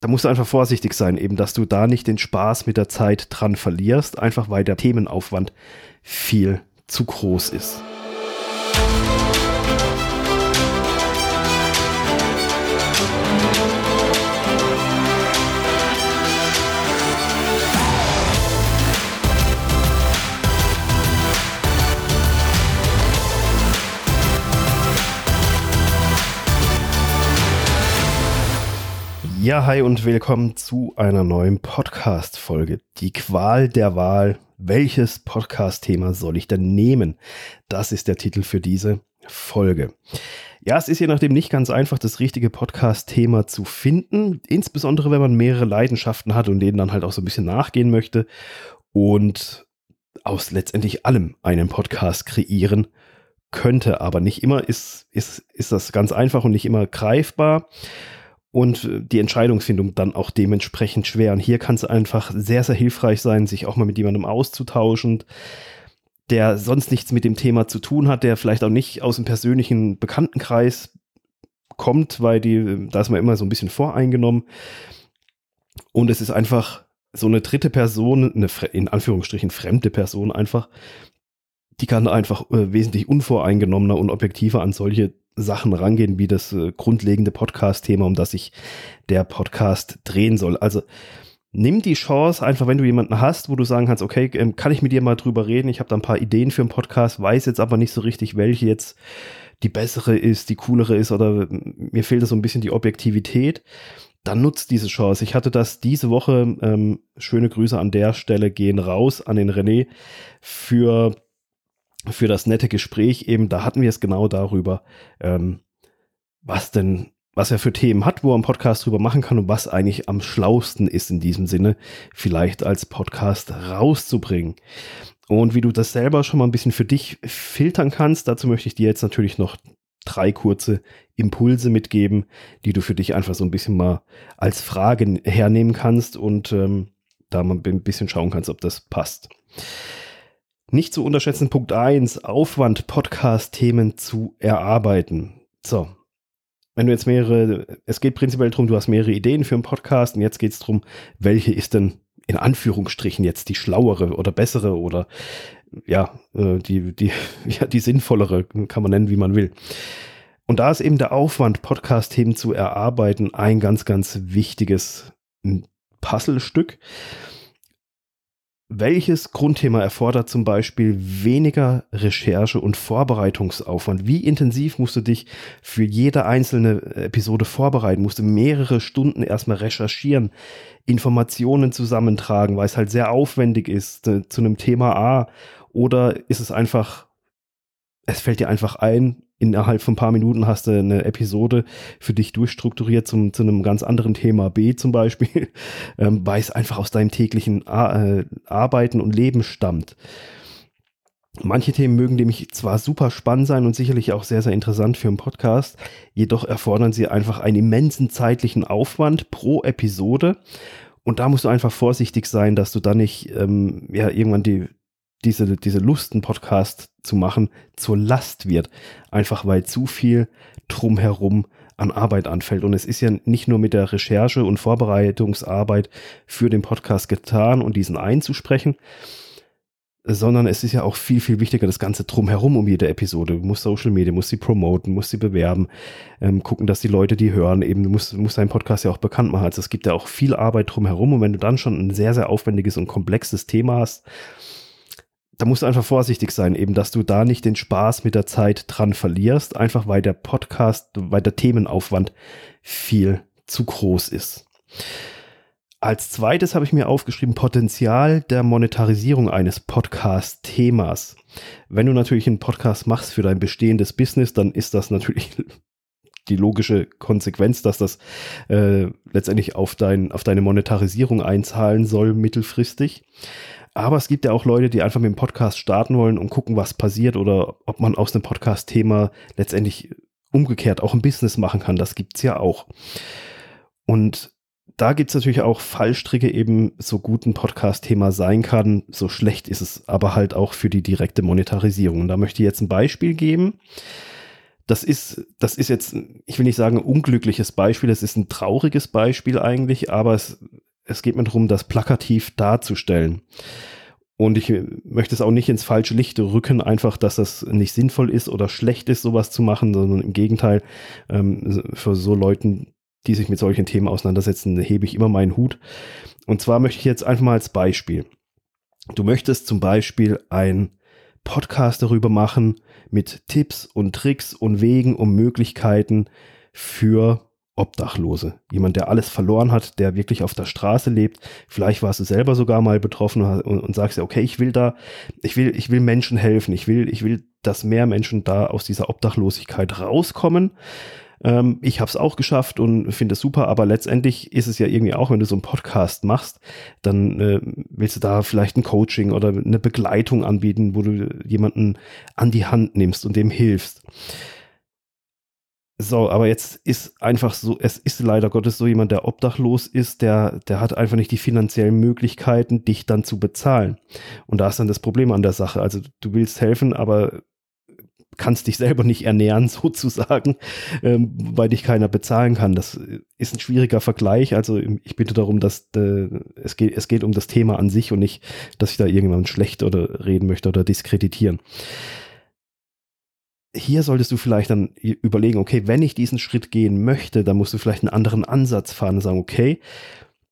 da musst du einfach vorsichtig sein, eben, dass du da nicht den Spaß mit der Zeit dran verlierst, einfach weil der Themenaufwand viel zu groß ist. Ja, hi und willkommen zu einer neuen Podcast-Folge. Die Qual der Wahl. Welches Podcast-Thema soll ich denn nehmen? Das ist der Titel für diese Folge. Ja, es ist je nachdem nicht ganz einfach, das richtige Podcast-Thema zu finden. Insbesondere, wenn man mehrere Leidenschaften hat und denen dann halt auch so ein bisschen nachgehen möchte und aus letztendlich allem einen Podcast kreieren könnte. Aber nicht immer ist, ist, ist das ganz einfach und nicht immer greifbar und die Entscheidungsfindung dann auch dementsprechend schwer. Und hier kann es einfach sehr, sehr hilfreich sein, sich auch mal mit jemandem auszutauschen, der sonst nichts mit dem Thema zu tun hat, der vielleicht auch nicht aus dem persönlichen Bekanntenkreis kommt, weil die, da ist man immer so ein bisschen voreingenommen. Und es ist einfach so eine dritte Person, eine in Anführungsstrichen fremde Person einfach, die kann einfach äh, wesentlich unvoreingenommener und objektiver an solche Sachen rangehen, wie das äh, grundlegende Podcast-Thema, um das sich der Podcast drehen soll. Also nimm die Chance, einfach wenn du jemanden hast, wo du sagen kannst, okay, ähm, kann ich mit dir mal drüber reden? Ich habe da ein paar Ideen für einen Podcast, weiß jetzt aber nicht so richtig, welche jetzt die bessere ist, die coolere ist oder mir fehlt so ein bisschen die Objektivität. Dann nutzt diese Chance. Ich hatte das diese Woche, ähm, schöne Grüße an der Stelle gehen raus an den René für für das nette Gespräch eben, da hatten wir es genau darüber, ähm, was denn, was er für Themen hat, wo er einen Podcast drüber machen kann und was eigentlich am schlausten ist in diesem Sinne, vielleicht als Podcast rauszubringen. Und wie du das selber schon mal ein bisschen für dich filtern kannst, dazu möchte ich dir jetzt natürlich noch drei kurze Impulse mitgeben, die du für dich einfach so ein bisschen mal als Frage hernehmen kannst und ähm, da mal ein bisschen schauen kannst, ob das passt. Nicht zu unterschätzen, Punkt 1, Aufwand, Podcast-Themen zu erarbeiten. So. Wenn du jetzt mehrere, es geht prinzipiell darum, du hast mehrere Ideen für einen Podcast und jetzt geht es darum, welche ist denn in Anführungsstrichen jetzt die schlauere oder bessere oder ja, äh, die, die, ja, die sinnvollere, kann man nennen, wie man will. Und da ist eben der Aufwand, Podcast-Themen zu erarbeiten, ein ganz, ganz wichtiges Puzzlestück. Welches Grundthema erfordert zum Beispiel weniger Recherche und Vorbereitungsaufwand? Wie intensiv musst du dich für jede einzelne Episode vorbereiten? Musst du mehrere Stunden erstmal recherchieren, Informationen zusammentragen, weil es halt sehr aufwendig ist äh, zu einem Thema A? Oder ist es einfach, es fällt dir einfach ein, innerhalb von ein paar Minuten hast du eine Episode für dich durchstrukturiert zum, zu einem ganz anderen Thema B zum Beispiel, ähm, weil es einfach aus deinem täglichen Ar äh, Arbeiten und Leben stammt. Manche Themen mögen nämlich zwar super spannend sein und sicherlich auch sehr, sehr interessant für einen Podcast, jedoch erfordern sie einfach einen immensen zeitlichen Aufwand pro Episode. Und da musst du einfach vorsichtig sein, dass du da nicht ähm, ja, irgendwann die, diese, diese Lust, einen Podcast zu machen, zur Last wird. Einfach weil zu viel drumherum an Arbeit anfällt. Und es ist ja nicht nur mit der Recherche und Vorbereitungsarbeit für den Podcast getan und diesen einzusprechen, sondern es ist ja auch viel, viel wichtiger, das Ganze drumherum um jede Episode. Du musst Social Media, musst sie promoten, musst sie bewerben, ähm, gucken, dass die Leute die hören. Eben, du musst, musst deinen Podcast ja auch bekannt machen. Also es gibt ja auch viel Arbeit drumherum. Und wenn du dann schon ein sehr, sehr aufwendiges und komplexes Thema hast, da musst du einfach vorsichtig sein, eben, dass du da nicht den Spaß mit der Zeit dran verlierst, einfach weil der Podcast, weil der Themenaufwand viel zu groß ist. Als zweites habe ich mir aufgeschrieben, Potenzial der Monetarisierung eines Podcast-Themas. Wenn du natürlich einen Podcast machst für dein bestehendes Business, dann ist das natürlich die logische Konsequenz, dass das äh, letztendlich auf, dein, auf deine Monetarisierung einzahlen soll mittelfristig. Aber es gibt ja auch Leute, die einfach mit dem Podcast starten wollen und gucken, was passiert oder ob man aus einem Podcast-Thema letztendlich umgekehrt auch ein Business machen kann. Das gibt es ja auch. Und da gibt es natürlich auch Fallstricke, eben so gut ein Podcast-Thema sein kann, so schlecht ist es aber halt auch für die direkte Monetarisierung. Und da möchte ich jetzt ein Beispiel geben. Das ist, das ist jetzt, ich will nicht sagen ein unglückliches Beispiel, es ist ein trauriges Beispiel eigentlich, aber es, es geht mir darum, das plakativ darzustellen. Und ich möchte es auch nicht ins falsche Licht rücken, einfach, dass das nicht sinnvoll ist oder schlecht ist, sowas zu machen, sondern im Gegenteil, ähm, für so Leuten, die sich mit solchen Themen auseinandersetzen, hebe ich immer meinen Hut. Und zwar möchte ich jetzt einfach mal als Beispiel. Du möchtest zum Beispiel ein Podcast darüber machen mit Tipps und Tricks und Wegen und Möglichkeiten für Obdachlose. Jemand, der alles verloren hat, der wirklich auf der Straße lebt. Vielleicht warst du selber sogar mal betroffen und, und sagst ja, okay, ich will da, ich will, ich will Menschen helfen. Ich will, ich will, dass mehr Menschen da aus dieser Obdachlosigkeit rauskommen. Ähm, ich habe es auch geschafft und finde es super, aber letztendlich ist es ja irgendwie auch, wenn du so einen Podcast machst, dann äh, willst du da vielleicht ein Coaching oder eine Begleitung anbieten, wo du jemanden an die Hand nimmst und dem hilfst. So, aber jetzt ist einfach so, es ist leider Gottes so jemand, der obdachlos ist, der, der hat einfach nicht die finanziellen Möglichkeiten, dich dann zu bezahlen. Und da ist dann das Problem an der Sache. Also du willst helfen, aber kannst dich selber nicht ernähren, sozusagen, ähm, weil dich keiner bezahlen kann. Das ist ein schwieriger Vergleich. Also ich bitte darum, dass äh, es, geht, es geht um das Thema an sich und nicht, dass ich da irgendjemand schlecht oder reden möchte oder diskreditieren hier solltest du vielleicht dann überlegen, okay, wenn ich diesen Schritt gehen möchte, dann musst du vielleicht einen anderen Ansatz fahren und sagen, okay,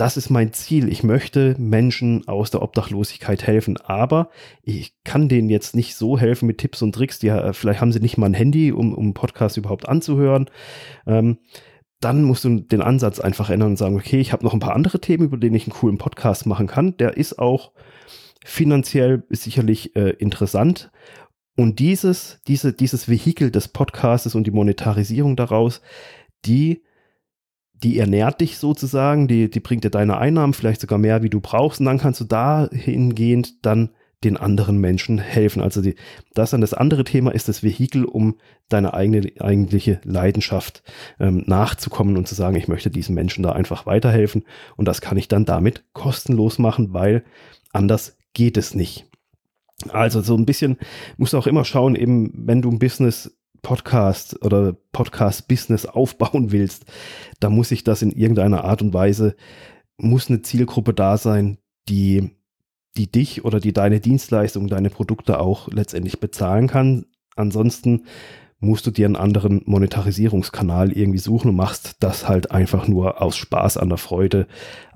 das ist mein Ziel. Ich möchte Menschen aus der Obdachlosigkeit helfen, aber ich kann denen jetzt nicht so helfen mit Tipps und Tricks. Die, äh, vielleicht haben sie nicht mal ein Handy, um, um Podcast überhaupt anzuhören. Ähm, dann musst du den Ansatz einfach ändern und sagen, okay, ich habe noch ein paar andere Themen, über denen ich einen coolen Podcast machen kann. Der ist auch finanziell sicherlich äh, interessant und dieses, diese, dieses Vehikel des Podcastes und die Monetarisierung daraus, die, die ernährt dich sozusagen, die, die bringt dir deine Einnahmen vielleicht sogar mehr, wie du brauchst. Und dann kannst du dahingehend dann den anderen Menschen helfen. Also die, das dann das andere Thema ist das Vehikel, um deine eigene eigentliche Leidenschaft ähm, nachzukommen und zu sagen, ich möchte diesen Menschen da einfach weiterhelfen. Und das kann ich dann damit kostenlos machen, weil anders geht es nicht. Also so ein bisschen musst du auch immer schauen, eben wenn du ein Business Podcast oder Podcast Business aufbauen willst, da muss sich das in irgendeiner Art und Weise, muss eine Zielgruppe da sein, die, die dich oder die deine Dienstleistung, deine Produkte auch letztendlich bezahlen kann. Ansonsten musst du dir einen anderen Monetarisierungskanal irgendwie suchen und machst das halt einfach nur aus Spaß an der Freude,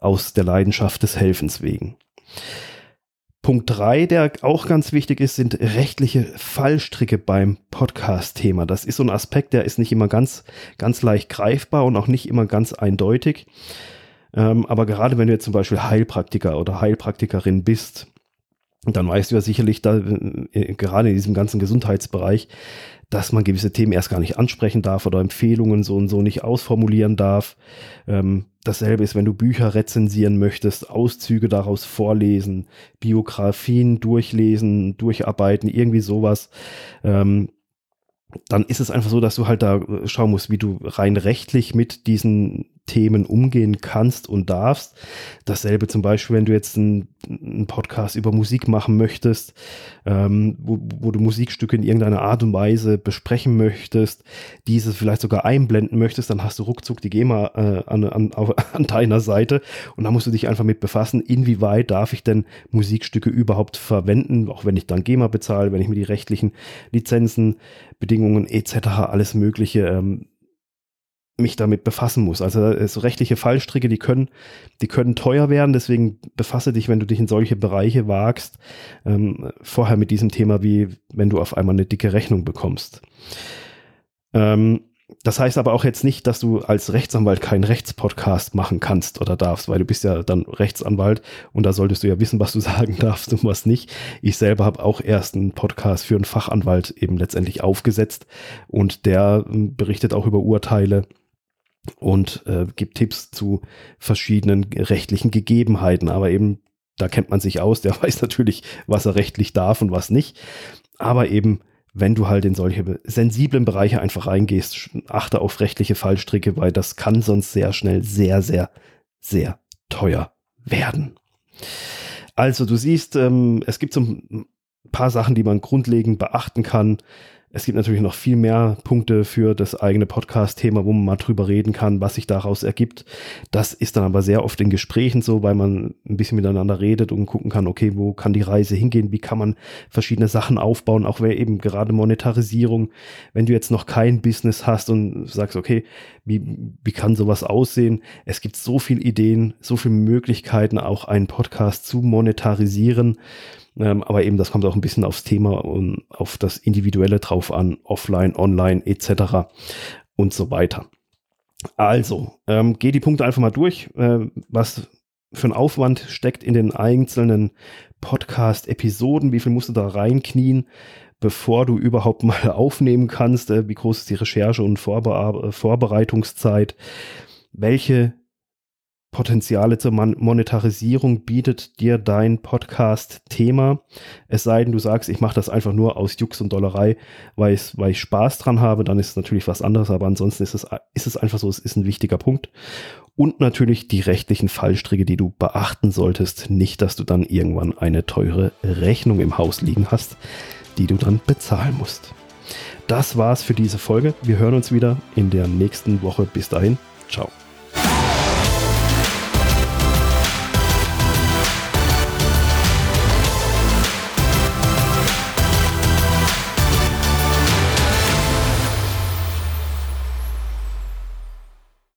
aus der Leidenschaft des Helfens wegen. Punkt drei, der auch ganz wichtig ist, sind rechtliche Fallstricke beim Podcast-Thema. Das ist so ein Aspekt, der ist nicht immer ganz, ganz leicht greifbar und auch nicht immer ganz eindeutig. Ähm, aber gerade wenn du jetzt zum Beispiel Heilpraktiker oder Heilpraktikerin bist, dann weißt du ja sicherlich da, äh, gerade in diesem ganzen Gesundheitsbereich, dass man gewisse Themen erst gar nicht ansprechen darf oder Empfehlungen so und so nicht ausformulieren darf. Ähm, dasselbe ist, wenn du Bücher rezensieren möchtest, Auszüge daraus vorlesen, Biografien durchlesen, durcharbeiten, irgendwie sowas. Ähm, dann ist es einfach so, dass du halt da schauen musst, wie du rein rechtlich mit diesen Themen umgehen kannst und darfst. Dasselbe zum Beispiel, wenn du jetzt einen, einen Podcast über Musik machen möchtest, ähm, wo, wo, du Musikstücke in irgendeiner Art und Weise besprechen möchtest, diese vielleicht sogar einblenden möchtest, dann hast du ruckzuck die GEMA äh, an, an, auf, an deiner Seite und da musst du dich einfach mit befassen, inwieweit darf ich denn Musikstücke überhaupt verwenden, auch wenn ich dann GEMA bezahle, wenn ich mir die rechtlichen Lizenzen, Bedingungen etc., alles Mögliche ähm, mich damit befassen muss. Also so rechtliche Fallstricke, die können, die können teuer werden. Deswegen befasse dich, wenn du dich in solche Bereiche wagst, ähm, vorher mit diesem Thema, wie wenn du auf einmal eine dicke Rechnung bekommst. Ähm, das heißt aber auch jetzt nicht, dass du als Rechtsanwalt keinen Rechtspodcast machen kannst oder darfst, weil du bist ja dann Rechtsanwalt und da solltest du ja wissen, was du sagen darfst und was nicht. Ich selber habe auch erst einen Podcast für einen Fachanwalt eben letztendlich aufgesetzt und der ähm, berichtet auch über Urteile und äh, gibt Tipps zu verschiedenen rechtlichen Gegebenheiten. Aber eben, da kennt man sich aus, der weiß natürlich, was er rechtlich darf und was nicht. Aber eben, wenn du halt in solche sensiblen Bereiche einfach reingehst, achte auf rechtliche Fallstricke, weil das kann sonst sehr schnell sehr, sehr, sehr teuer werden. Also du siehst, ähm, es gibt so ein paar Sachen, die man grundlegend beachten kann Es gibt natürlich noch viel mehr Punkte für das eigene Podcast-Thema, wo man mal drüber reden kann, was sich daraus ergibt. Das ist dann aber sehr oft in Gesprächen so, weil man ein bisschen miteinander redet und gucken kann, okay, wo kann die Reise hingehen, wie kann man verschiedene Sachen aufbauen, auch wenn eben gerade Monetarisierung, wenn du jetzt noch kein Business hast und sagst, okay, wie, wie kann sowas aussehen? Es gibt so viele Ideen, so viele Möglichkeiten, auch einen Podcast zu monetarisieren. Ähm, aber eben, das kommt auch ein bisschen aufs Thema und auf das Individuelle drauf an, offline, online etc. und so weiter. Also, ähm, geh die Punkte einfach mal durch. Äh, was für ein Aufwand steckt in den einzelnen Podcast-Episoden? Wie viel musst du da reinknien, bevor du überhaupt mal aufnehmen kannst? Äh, wie groß ist die Recherche und Vorbe Vorbereitungszeit? Welche Potenziale zur Monetarisierung bietet dir dein Podcast-Thema. Es sei denn, du sagst, ich mache das einfach nur aus Jux und Dollerei, weil, ich, weil ich Spaß dran habe, dann ist es natürlich was anderes, aber ansonsten ist es, ist es einfach so, es ist ein wichtiger Punkt. Und natürlich die rechtlichen Fallstricke, die du beachten solltest. Nicht, dass du dann irgendwann eine teure Rechnung im Haus liegen hast, die du dann bezahlen musst. Das war's für diese Folge. Wir hören uns wieder in der nächsten Woche. Bis dahin. Ciao.